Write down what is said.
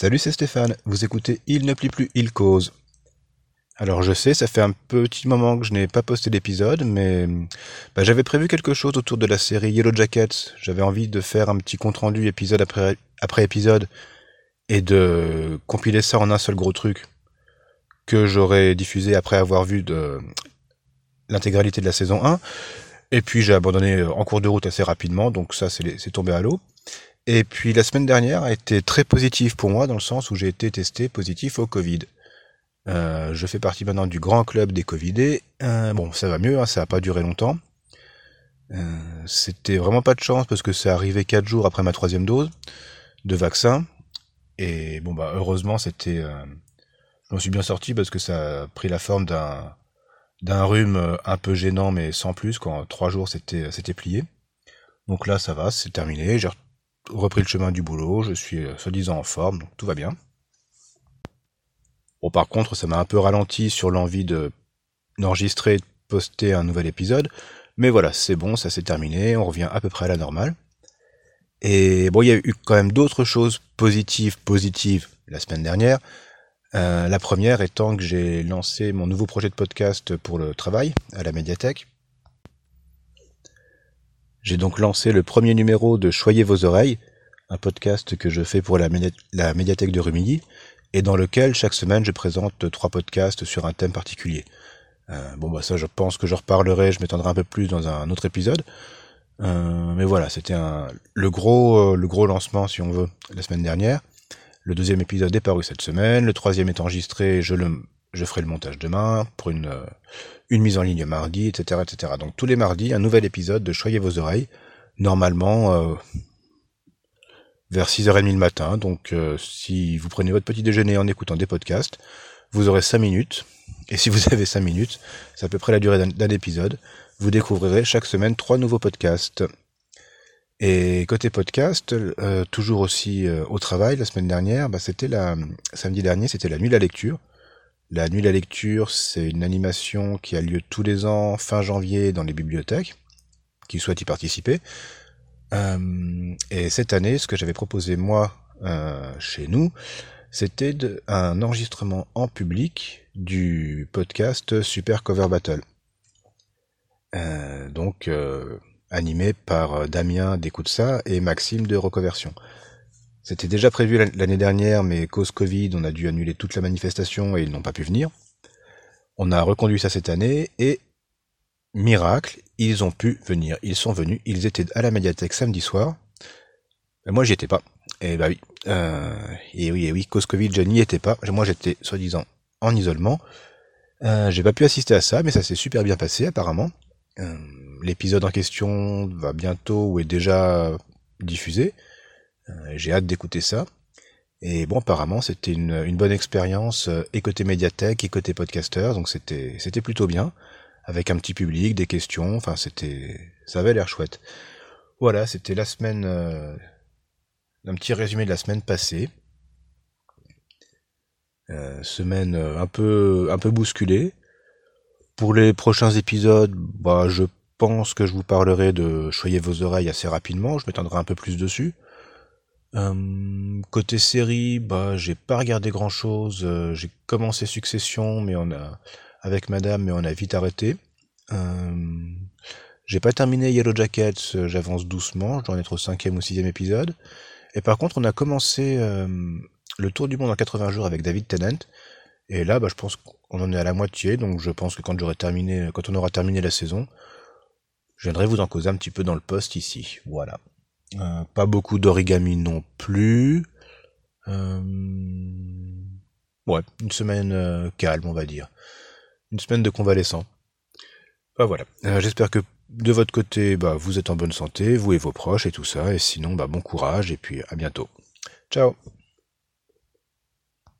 Salut, c'est Stéphane. Vous écoutez Il ne plie plus, il cause. Alors je sais, ça fait un petit moment que je n'ai pas posté d'épisode, mais bah, j'avais prévu quelque chose autour de la série Yellow Jackets. J'avais envie de faire un petit compte rendu épisode après, après épisode et de compiler ça en un seul gros truc que j'aurais diffusé après avoir vu l'intégralité de la saison 1. Et puis j'ai abandonné en cours de route assez rapidement, donc ça c'est tombé à l'eau. Et puis la semaine dernière a été très positive pour moi dans le sens où j'ai été testé positif au Covid. Euh, je fais partie maintenant du grand club des Covidés. Euh, bon, ça va mieux, hein, ça n'a pas duré longtemps. Euh, c'était vraiment pas de chance parce que c'est arrivé quatre jours après ma troisième dose de vaccin. Et bon bah heureusement c'était, je m'en suis bien sorti parce que ça a pris la forme d'un d'un rhume un peu gênant mais sans plus. Quand trois jours c'était c'était plié. Donc là ça va, c'est terminé. Repris le chemin du boulot, je suis euh, soi-disant en forme, donc tout va bien. Bon, par contre, ça m'a un peu ralenti sur l'envie de d'enregistrer de poster un nouvel épisode. Mais voilà, c'est bon, ça s'est terminé, on revient à peu près à la normale. Et bon, il y a eu quand même d'autres choses positives, positives la semaine dernière. Euh, la première étant que j'ai lancé mon nouveau projet de podcast pour le travail à la médiathèque. J'ai donc lancé le premier numéro de Choyez vos oreilles, un podcast que je fais pour la, médiathèque de Rumilly, et dans lequel chaque semaine je présente trois podcasts sur un thème particulier. Euh, bon bah ça je pense que je reparlerai, je m'étendrai un peu plus dans un autre épisode. Euh, mais voilà, c'était euh, le gros lancement si on veut la semaine dernière. Le deuxième épisode est paru cette semaine, le troisième est enregistré, je le je ferai le montage demain pour une, euh, une mise en ligne mardi, etc., etc. Donc tous les mardis, un nouvel épisode de Choyez vos oreilles, normalement euh, vers 6h30 le matin. Donc euh, si vous prenez votre petit déjeuner en écoutant des podcasts, vous aurez 5 minutes. Et si vous avez 5 minutes, c'est à peu près la durée d'un épisode, vous découvrirez chaque semaine trois nouveaux podcasts. Et côté podcast, toujours aussi au travail, la semaine dernière, bah, c'était la samedi dernier, c'était la nuit de la lecture. La nuit de la lecture, c'est une animation qui a lieu tous les ans fin janvier dans les bibliothèques, qui souhaitent y participer. Euh, et cette année, ce que j'avais proposé moi euh, chez nous, c'était un enregistrement en public du podcast Super Cover Battle. Euh, donc animé par Damien d'Écoute ça et Maxime de Reconversion. C'était déjà prévu l'année dernière, mais cause Covid, on a dû annuler toute la manifestation et ils n'ont pas pu venir. On a reconduit ça cette année et miracle, ils ont pu venir. Ils sont venus, ils étaient à la médiathèque samedi soir. moi, j'y étais pas. Et bah oui, euh, et oui, et oui, cause Covid, je n'y étais pas. Moi, j'étais soi-disant en isolement. Euh, j'ai pas pu assister à ça, mais ça s'est super bien passé apparemment. Euh, l'épisode en question va bientôt ou est déjà diffusé. Euh, j'ai hâte d'écouter ça. Et bon, apparemment, c'était une, bonne expérience, euh, et côté médiathèque, et côté podcasteur, donc c'était, c'était plutôt bien, avec un petit public, des questions, enfin, c'était, ça avait l'air chouette. Voilà, c'était la semaine, euh, un petit résumé de la semaine passée. semaine un peu, un peu bousculée. Pour les prochains épisodes, bah, je pense que je vous parlerai de Choyez vos oreilles assez rapidement, je m'étendrai un peu plus dessus. Euh, côté série, bah j'ai pas regardé grand chose. Euh, j'ai commencé Succession, mais on a avec Madame, mais on a vite arrêté. Euh, j'ai pas terminé Yellow Jackets, euh, j'avance doucement, je dois en être au cinquième ou sixième épisode. Et par contre, on a commencé le Tour du monde en 80 jours avec David Tennant. Et là, bah, je pense qu'on en est à la moitié, donc je pense que quand j'aurai terminé, quand on aura terminé la saison, je viendrai vous en causer un petit peu dans le poste ici. Voilà. Euh, pas beaucoup d'origami non plus. Euh, ouais, une semaine euh, calme, on va dire. Une semaine de convalescent. Bah voilà. J'espère que de votre côté, bah, vous êtes en bonne santé, vous et vos proches et tout ça. Et sinon, bah, bon courage et puis à bientôt. Ciao